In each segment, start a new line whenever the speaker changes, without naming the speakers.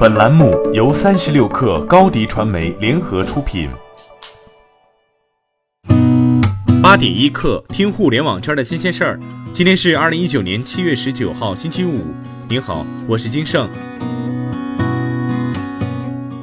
本栏目由三十六氪高低传媒联合出品。
八点一刻，听互联网圈的新鲜事儿。今天是二零一九年七月十九号，星期五。您好，我是金盛。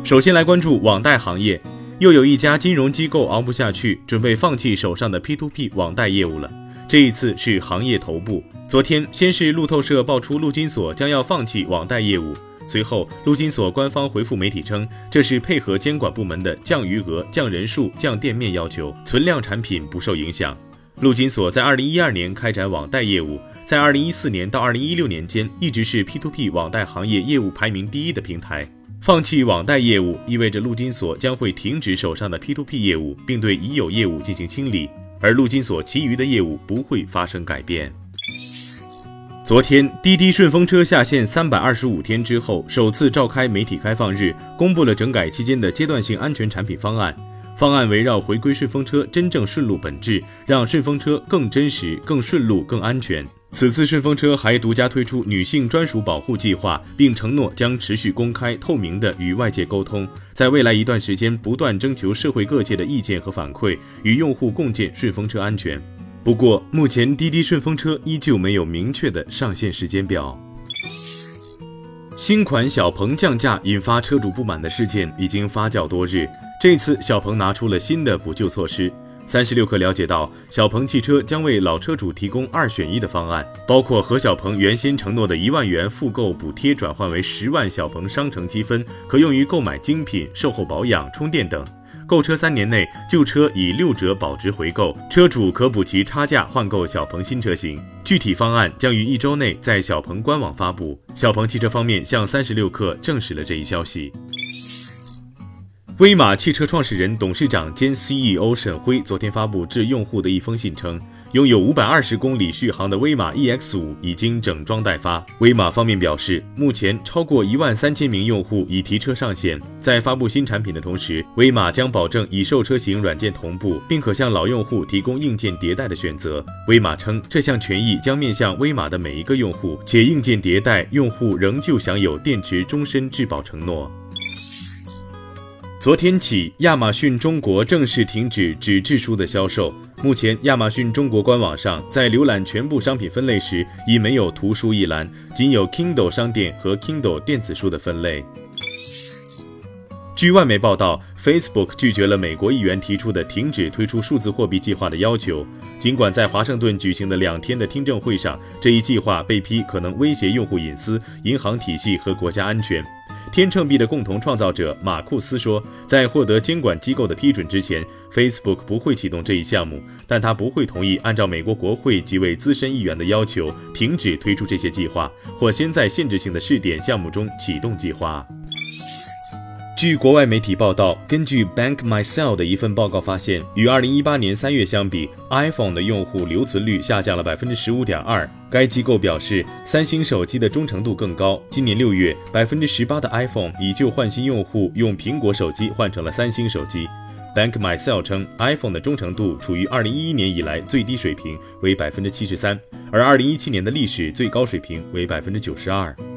首先来关注网贷行业，又有一家金融机构熬不下去，准备放弃手上的 P2P 网贷业务了。这一次是行业头部。昨天，先是路透社爆出陆金所将要放弃网贷业务，随后陆金所官方回复媒体称，这是配合监管部门的降余额、降人数、降店面要求，存量产品不受影响。陆金所在二零一二年开展网贷业务，在二零一四年到二零一六年间，一直是 P2P 网贷行业业务排名第一的平台。放弃网贷业务，意味着陆金所将会停止手上的 P2P 业务，并对已有业务进行清理。而陆金所其余的业务不会发生改变。昨天，滴滴顺风车下线三百二十五天之后，首次召开媒体开放日，公布了整改期间的阶段性安全产品方案。方案围绕回归顺风车真正顺路本质，让顺风车更真实、更顺路、更安全。此次顺风车还独家推出女性专属保护计划，并承诺将持续公开透明的与外界沟通，在未来一段时间不断征求社会各界的意见和反馈，与用户共建顺风车安全。不过，目前滴滴顺风车依旧没有明确的上线时间表。新款小鹏降价引发车主不满的事件已经发酵多日，这次小鹏拿出了新的补救措施。三十六氪了解到，小鹏汽车将为老车主提供二选一的方案，包括和小鹏原先承诺的一万元复购补贴转换为十万小鹏商城积分，可用于购买精品、售后保养、充电等。购车三年内，旧车以六折保值回购，车主可补齐差价换购小鹏新车型。具体方案将于一周内在小鹏官网发布。小鹏汽车方面向三十六氪证实了这一消息。威马汽车创始人、董事长兼 CEO 沈辉昨天发布致用户的一封信称，拥有五百二十公里续航的威马 EX 五已经整装待发。威马方面表示，目前超过一万三千名用户已提车上线。在发布新产品的同时，威马将保证已售车型软件同步，并可向老用户提供硬件迭代的选择。威马称，这项权益将面向威马的每一个用户，且硬件迭代用户仍旧享有电池终身质保承诺。昨天起，亚马逊中国正式停止纸质书的销售。目前，亚马逊中国官网上在浏览全部商品分类时，已没有图书一栏，仅有 Kindle 商店和 Kindle 电子书的分类。据外媒报道，Facebook 拒绝了美国议员提出的停止推出数字货币计划的要求。尽管在华盛顿举行的两天的听证会上，这一计划被批可能威胁用户隐私、银行体系和国家安全。天秤币的共同创造者马库斯说，在获得监管机构的批准之前，Facebook 不会启动这一项目，但他不会同意按照美国国会几位资深议员的要求停止推出这些计划，或先在限制性的试点项目中启动计划。据国外媒体报道，根据 Bank Myself 的一份报告发现，与2018年3月相比，iPhone 的用户留存率下降了15.2%。该机构表示，三星手机的忠诚度更高。今年6月，18%的 iPhone 以旧换新用户用苹果手机换成了三星手机。Bank Myself 称，iPhone 的忠诚度处于2011年以来最低水平，为73%，而2017年的历史最高水平为92%。